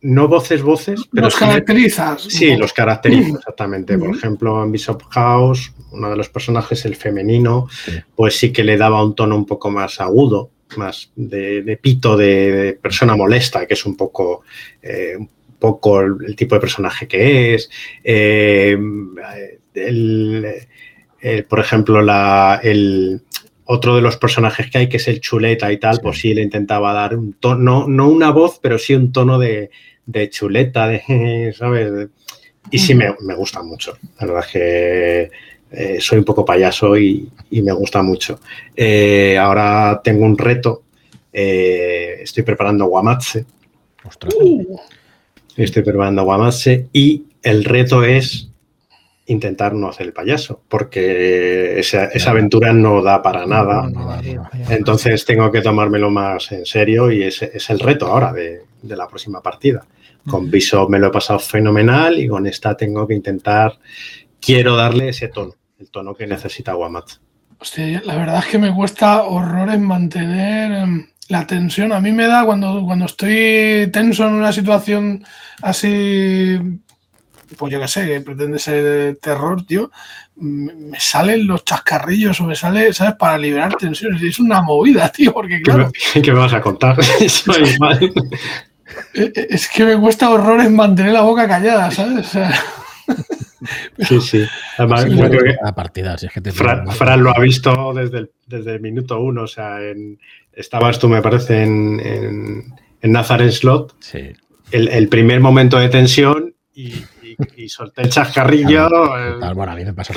no voces, voces, pero... ¿Los caracterizas? Sí, los caracterizo, exactamente. Por ejemplo, en Bishop House, uno de los personajes, el femenino, pues sí que le daba un tono un poco más agudo, más de, pito de, persona molesta, que es un poco... Eh, poco el, tipo de personaje que es. Eh, por ejemplo, el, otro de los personajes que hay, que es el chuleta y tal, pues sí le intentaba dar un tono, no una voz, pero sí un tono de, chuleta, de, ¿sabes? Y sí me, gusta mucho. La verdad es que eh, soy un poco payaso y, me gusta mucho. Eh, ahora tengo un reto. estoy preparando Guamatse. Ostras. Uh estoy preparando Guamase y el reto es intentar no hacer el payaso, porque esa, aventura no da para nada. Entonces tengo que tomármelo más en serio y ese es el reto ahora de, la próxima partida. Con Viso me lo he pasado fenomenal y con esta tengo que intentar, quiero darle ese tono, el tono que necesita Guamat. Hostia, la verdad es que me cuesta horrores mantener em, la tensión a mí me da cuando, cuando estoy tenso en una situación así, pues yo qué sé, que pretende ser terror, tío, me salen los chascarrillos o me sale, ¿sabes? Para liberar tensiones. Es una movida, tío, porque claro. ¿Qué me, vas a contar? Eh, eh, es que me cuesta horrores mantener la boca callada, ¿sabes? Sí, sí. Además, partida, si es que Fran, lo ha visto desde el, desde el minuto uno. O sea, en, estabas tú, me parece, en, en, en Nazareth Slot. Sí. El, primer momento de tensión y, y, solté el chascarrillo. bueno, a mí me pasa.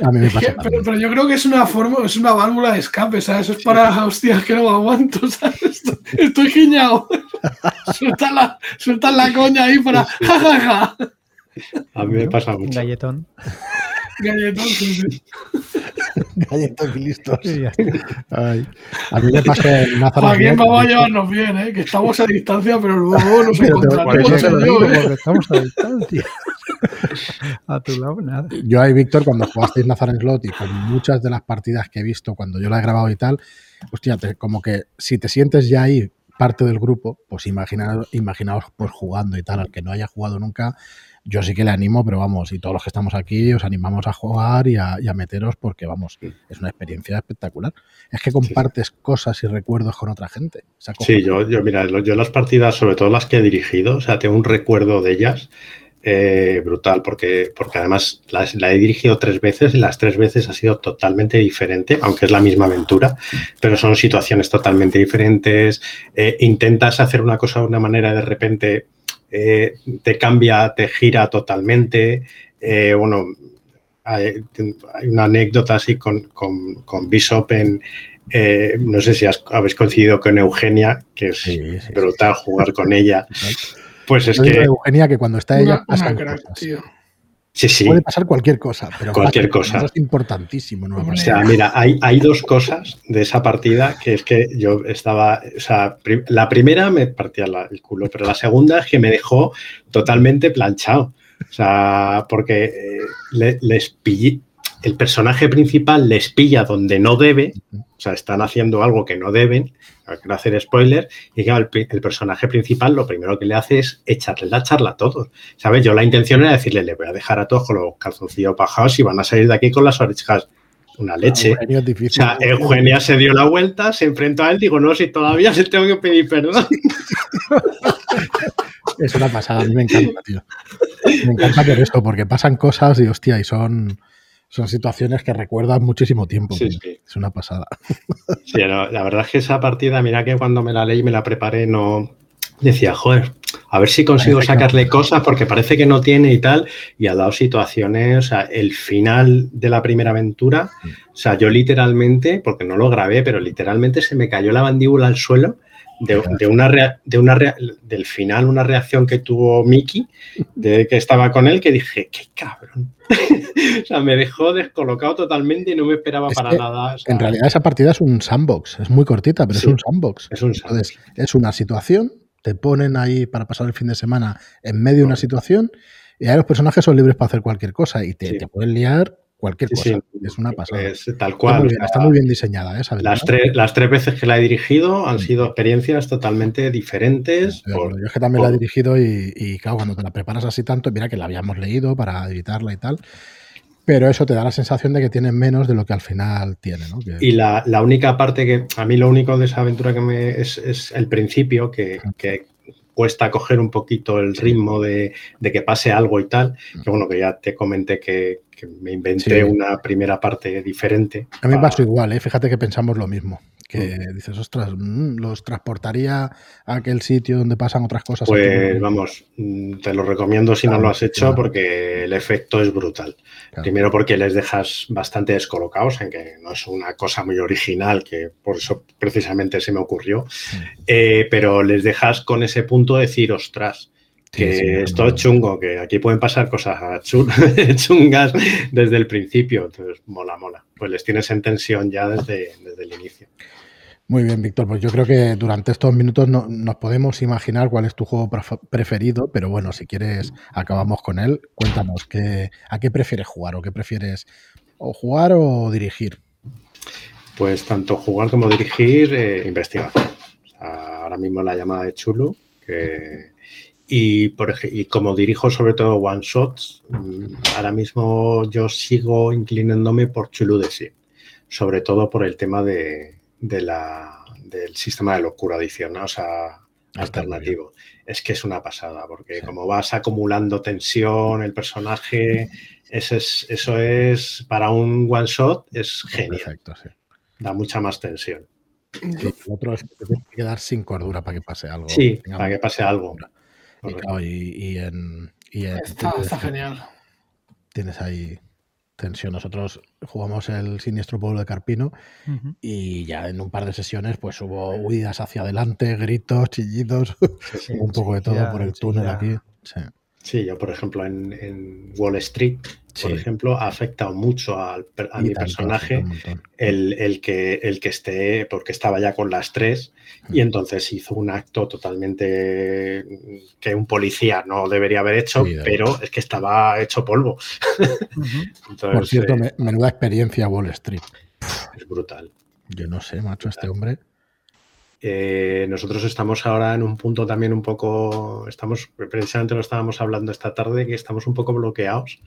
A mí me pasa pero, yo creo que es una forma, es una válvula de escape, ¿sabes? Eso es para hostias que no aguanto, ¿sabes? Estoy, estoy giñado. suelta, la, suelta la coña ahí para jajaja. A mí me pasa mucho. Galletón. Galletón, sí, sí. Galletón y listos. Ay. A mí me pasa en Nazareth. Aquí vamos a llevarnos bien, ¿eh? que estamos a distancia, pero luego nos encontraremos. ¿eh? Estamos a distancia. a tu lado, nada. Yo ahí, Víctor, cuando jugasteis Nazareth Slot y con muchas de las partidas que he visto cuando yo la he grabado y tal, hostia, como que si te sientes ya ahí parte del grupo, pues imaginaos, imaginaos pues jugando y tal, al que no haya jugado nunca, yo sí que le animo, pero vamos, y todos los que estamos aquí os animamos a jugar y a, meteros porque, vamos, es una experiencia espectacular. Es que compartes cosas y recuerdos con otra gente. sí, yo, yo, mira, yo las partidas, sobre todo las que he dirigido, o sea, tengo un recuerdo de ellas eh, brutal, porque, porque además la, he dirigido tres veces y las tres veces ha sido totalmente diferente, aunque es la misma aventura, pero son situaciones totalmente diferentes. Eh, intentas hacer una cosa de una manera de repente eh, te cambia, te gira totalmente. Eh, bueno, hay, una anécdota así con, con, Bishop en, eh, no sé si habéis coincidido con Eugenia, que es brutal jugar con ella. Pues es que. Eugenia que cuando está ella Sí, sí. Puede pasar cualquier cosa, pero cualquier cosa. es importantísimo. O sea, mira, hay, hay, dos cosas de esa partida que es que yo estaba, o sea, la primera me partía el culo, pero la segunda es que me dejó totalmente planchado. O sea, porque eh, les pillé, el personaje principal les pilla donde no debe, o sea, están haciendo algo que no deben, no quiero hacer spoiler, y claro, el, personaje principal lo primero que le hace es echarle la charla a todos, ¿sabes? Yo la intención era decirle, le voy a dejar a todos con los calzoncillos bajados y van a salir de aquí con las orejas una leche. o sea, Eugenia se dio la vuelta, se enfrentó a él, digo, no, si todavía se tengo que pedir perdón. es una pasada, a mí me encanta, tío. Me encanta por esto, porque pasan cosas y hostia, y son son situaciones que recuerdan muchísimo tiempo. Es una pasada. Sí, la verdad es que esa partida, mira que cuando me la leí, me la preparé, no decía, joder, a ver si consigo sacarle cosas porque parece que no tiene y tal. Y ha dado situaciones, o sea, el final de la primera aventura, o sea, yo literalmente, porque no lo grabé, pero literalmente se me cayó la mandíbula al suelo de, una, de una del final, una reacción que tuvo Mickey, de que estaba con él, que dije, qué cabrón. o sea, me dejó descolocado totalmente y no me esperaba para nada. en realidad esa partida es un sandbox, es muy cortita, pero es un sandbox. Es un sandbox. es una situación, te ponen ahí para pasar el fin de semana en medio de una situación y ahí los personajes son libres para hacer cualquier cosa y te, te pueden liar cualquier cosa. es una pasada. tal cual. Está muy bien, diseñada. ¿eh? Las, tres, las tres veces que la he dirigido han sido experiencias totalmente diferentes. yo es que también la he dirigido y, claro, cuando te la preparas así tanto, mira que la habíamos leído para editarla y tal. Pero eso te da la sensación de que tiene menos de lo que al final tiene. ¿no? Y la, única parte que, a mí lo único de esa aventura que me es, el principio, que, que cuesta coger un poquito el ritmo de, que pase algo y tal. Que bueno, que ya te comenté que, me inventé una primera parte diferente. A mí me pasó igual, ¿eh? fíjate que pensamos lo mismo. Que mm. dices, ostras, mm, los transportaría a aquel sitio donde pasan otras cosas. Pues vamos, mm, te lo recomiendo si no lo has hecho porque el efecto es brutal. Primero porque les dejas bastante descolocados, en que no es una cosa muy original, que por eso precisamente se me ocurrió, eh, pero les dejas con ese punto de decir, ostras, que esto es chungo, que aquí pueden pasar cosas chungas desde el principio. Entonces, mola, mola. Pues les tienes en tensión ya desde, desde el inicio. Muy bien, Víctor. Pues yo creo que durante estos minutos no, nos podemos imaginar cuál es tu juego preferido, pero bueno, si quieres, acabamos con él. Cuéntanos, ¿qué, ¿a qué prefieres jugar o qué prefieres o jugar o dirigir? Pues tanto jugar como dirigir, eh, investigación. ahora mismo la llamada de Chulo, y, por, y como dirijo sobre todo one shots, mm, ahora mismo yo sigo inclinándome por Chulu de sí, sobre todo por el tema de, la, del sistema de locura adicional, o sea, alternativo. Es que es una pasada, porque como vas acumulando tensión, el personaje, eso es, eso es para un one shot, es genial. Da mucha más tensión. el otro es que te que quedar sin cordura para que pase algo. Sí, para que pase algo. Y, en, está, genial. Tienes ahí tensión. Nosotros jugamos el siniestro pueblo de Carpino y ya en un par de sesiones pues hubo huidas hacia adelante, gritos, chillidos, un poco de todo por el túnel aquí. Sí. Yo por ejemplo en Wall Street por ejemplo, ha afectado mucho a mi personaje el, que, el que esté, porque estaba ya con las tres y mm. entonces hizo un acto totalmente que un policía no debería haber hecho, pero es que estaba hecho polvo. por cierto, eh, menuda experiencia Wall Street. Es brutal. Yo no sé, macho, este hombre. Eh, nosotros estamos ahora en un punto también un poco, estamos, precisamente lo estábamos hablando esta tarde, que estamos un poco bloqueados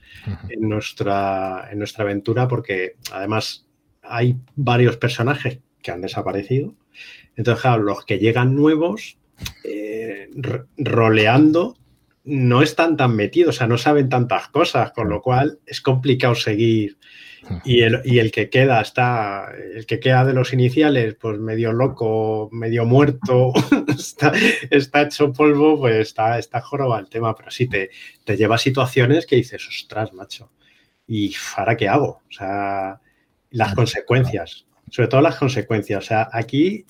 en, nuestra, en nuestra aventura porque además hay varios personajes que han desaparecido. Entonces, claro, los que llegan nuevos, eh, roleando, no están tan metidos, o sea, no saben tantas cosas, con lo cual es complicado seguir y el, y el, que queda está, el que queda de los iniciales, pues medio loco, medio muerto, está, está, hecho polvo, pues está, está jorobado el tema, pero sí te, te lleva a situaciones que dices, ostras, macho, ¿y ahora qué hago? O sea, las consecuencias, sobre todo las consecuencias. O sea, aquí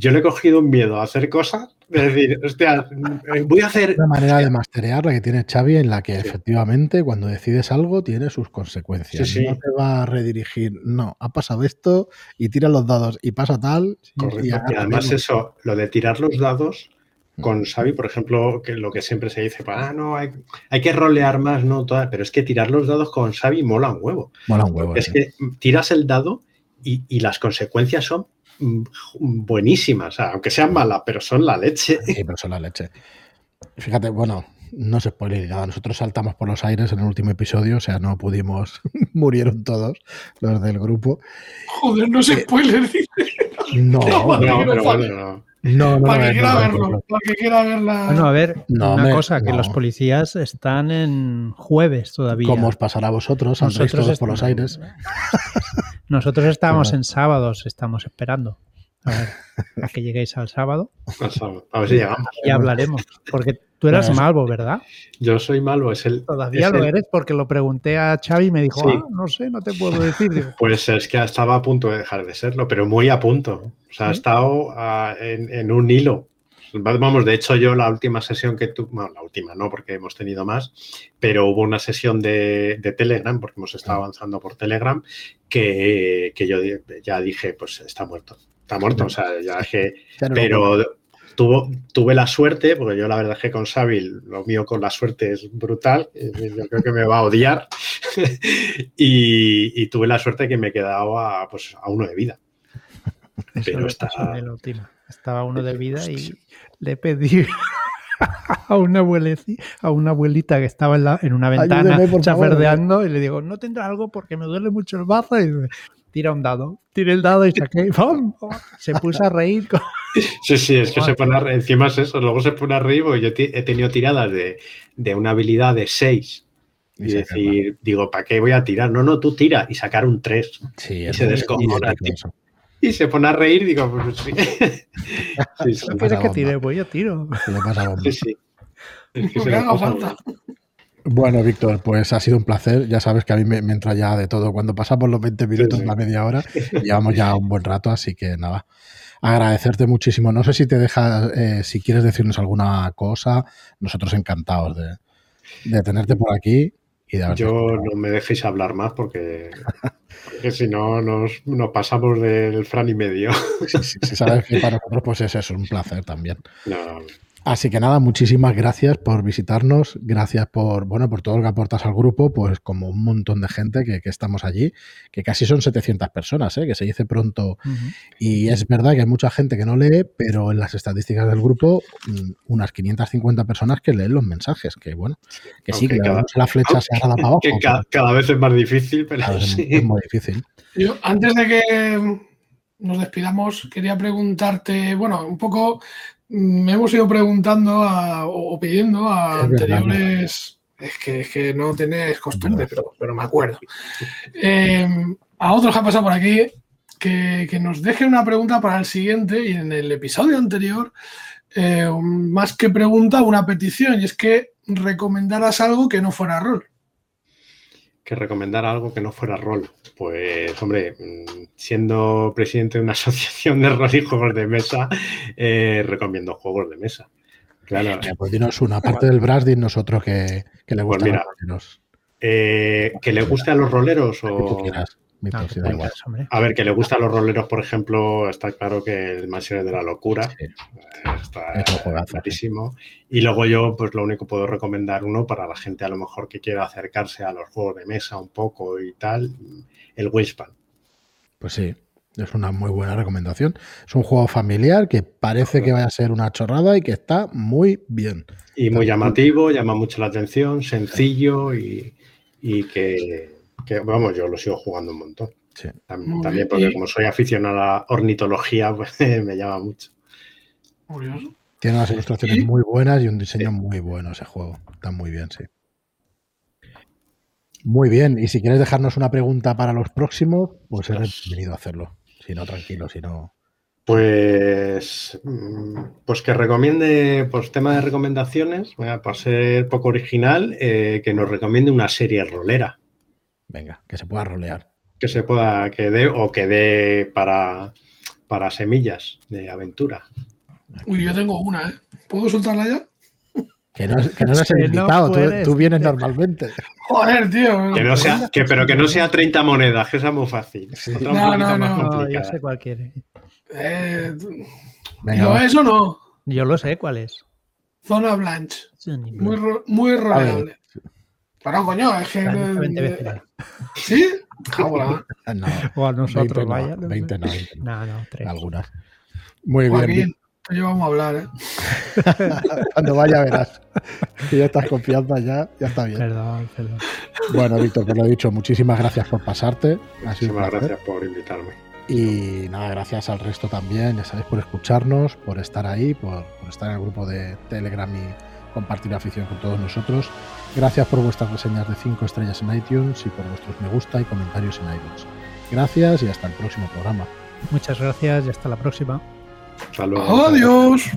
yo le he cogido un miedo a hacer cosas es decir, hostia, eh, voy a hacer. Una manera de masterear la que tiene Xavi en la que efectivamente cuando decides algo tiene sus consecuencias. no te va a redirigir, no, ha pasado esto y tira los dados y pasa tal. Correcto. Y, además, eso, lo de tirar los dados con Xavi, por ejemplo, que lo que siempre se dice, ah, no, hay, que rolear más, no, pero es que tirar los dados con Xavi mola un huevo. Mola un huevo. Es que tiras el dado y, y, las consecuencias son Buenísimas, aunque sean malas, pero son la leche. Sí, pero son la leche. Fíjate, bueno, no se puede nada. Nosotros saltamos por los aires en el último episodio, o sea, no pudimos, murieron todos los del grupo. Joder, no se puede decir. No, no, pero bueno, no. No, para que quiera verlo, para que quiera verla. Bueno, a ver, una cosa, que los policías están en jueves todavía. ¿Cómo os pasará a vosotros? Nosotros todos por los aires. Nosotros estábamos en sábados, estamos esperando. A ver, a que lleguéis al sábado. A ver si llegamos. Y hablaremos. Porque tú eras Malvo, ¿verdad? Yo soy Malvo, es el. Todavía lo eres porque lo pregunté a Xavi y me dijo, ah, no sé, no te puedo decir. Pues es que estaba a punto de dejar de serlo, pero muy a punto. O sea, ha estado ah, en, un hilo. Vamos, de hecho, yo la última sesión que tuve, bueno, la última no, porque hemos tenido más, pero hubo una sesión de, Telegram, porque hemos estado avanzando por Telegram, que, yo ya dije, pues está muerto, está muerto, o sea, ya dije, pero tuvo, tuve la suerte, porque yo la verdad es que con Xavi, lo mío con la suerte es brutal, yo creo que me va a odiar, y, tuve la suerte que me quedaba pues, a uno de vida. Pero está... Estaba uno de vida y le pedí a una, abuelita, a una abuelita que estaba en, la, en una ventana chafardeando y le digo, no tendrá algo porque me duele mucho el bazo y tira un dado. Tira el dado y saqué, Se puso a reír. Sí, sí, es que se pone a reír. Encima es eso, luego se pone a reír porque yo he tenido tiradas de, de una habilidad de 6 y, decir, digo, ¿para qué voy a tirar? No, no, tú tira y sacar un 3. Sí, y se descojona y se pone a reír, digo, pues sí. sí ¿No quieres que tire? Pues yo tiro. Sí, sí. Es que se haga falta. Bueno, Víctor, pues ha sido un placer. Ya sabes que a mí me, entra ya de todo. Cuando pasamos los 20 minutos, la media hora, llevamos ya un buen rato, así que nada. Agradecerte muchísimo. No sé si te dejas, eh, si quieres decirnos alguna cosa, nosotros encantados de, de tenerte por aquí. Yo no me dejéis hablar más porque, si no nos, pasamos del fran y medio. Sí, sabes que para nosotros pues es un placer también. Así que nada, muchísimas gracias por visitarnos, gracias por, bueno, por todo lo que aportas al grupo, pues como un montón de gente que, estamos allí, que casi son 700 personas, ¿eh? que se dice pronto. Y es verdad que hay mucha gente que no lee, pero en las estadísticas del grupo, mm, unas 550 personas que leen los mensajes, que bueno, que sí, que la flecha se para abajo. Que cada, vez es más difícil, pero sí. es muy difícil. Yo, antes de que nos despidamos, quería preguntarte, bueno, un poco me hemos ido preguntando o pidiendo a anteriores. Es que, es que no tenés costumbre, pero, pero me acuerdo. Eh, a otros que han pasado por aquí, que, nos dejen una pregunta para el siguiente. Y en el episodio anterior, eh, más que pregunta, una petición. Y es que recomendaras algo que no fuera rol que recomendar algo que no fuera rol. Pues, hombre, siendo presidente de una asociación de rol y juegos de mesa, eh, recomiendo juegos de mesa. Claro. pues dinos una parte del Brasdin nosotros que, que le gusta pues eh, ¿Que le guste a los roleros o...? A ver, que le gusta a los roleros, por ejemplo, está claro que el Mansiones de la Locura está clarísimo. Y luego yo, pues lo único que puedo recomendar uno para la gente a lo mejor que quiera acercarse a los juegos de mesa un poco y tal, el Wingspan. Pues sí, es una muy buena recomendación. Es un juego familiar que parece que va a ser una chorrada y que está muy bien. Y muy llamativo, llama mucho la atención, sencillo y que vamos, yo lo sigo jugando un montón. También, porque como soy aficionado a la ornitología, pues me llama mucho. Tiene unas ilustraciones muy buenas y un diseño muy bueno ese juego. Está muy bien, sí. Muy bien, y si quieres dejarnos una pregunta para los próximos, pues eres bienvenido a hacerlo. Si no, tranquilo, si no. Pues, mm, pues que recomiende, pues tema de recomendaciones, para ser poco original, eh, que nos recomiende una serie rolera. Venga, que se pueda rolear. Que se pueda, que dé o que dé para, para semillas de aventura. Uy, yo tengo una, ¿eh? ¿Puedo soltarla ya? Que no, que no has invitado, tú, vienes normalmente. Joder, tío. Que no sea, que, pero que no sea 30 monedas, que sea muy fácil. No, no, no, yo sé cuál quiere. Eh, yo eso no. Yo lo sé cuál es. Zona Blanche. Muy, muy roleable. Pero coño, es que. 20 veces. ¿Sí? Ah, no, o a nosotros, 20 vaya. No, 20 no, 20 no. No, tres. Algunas. Muy bien. Yo vamos a hablar, ¿eh? Cuando vaya verás. Si ya estás confiando ya, ya está bien. Perdón, perdón. Bueno, Víctor, por lo dicho, muchísimas gracias por pasarte. muchísimas gracias por invitarme. Y nada, gracias al resto también, ya sabéis, por escucharnos, por estar ahí, por, por estar en el grupo de Telegram y compartir afición con todos nosotros. Gracias por vuestras reseñas de 5 estrellas en iTunes y por vuestros me gusta y comentarios en iTunes. Gracias y hasta el próximo programa. Muchas gracias y hasta la próxima. Adiós.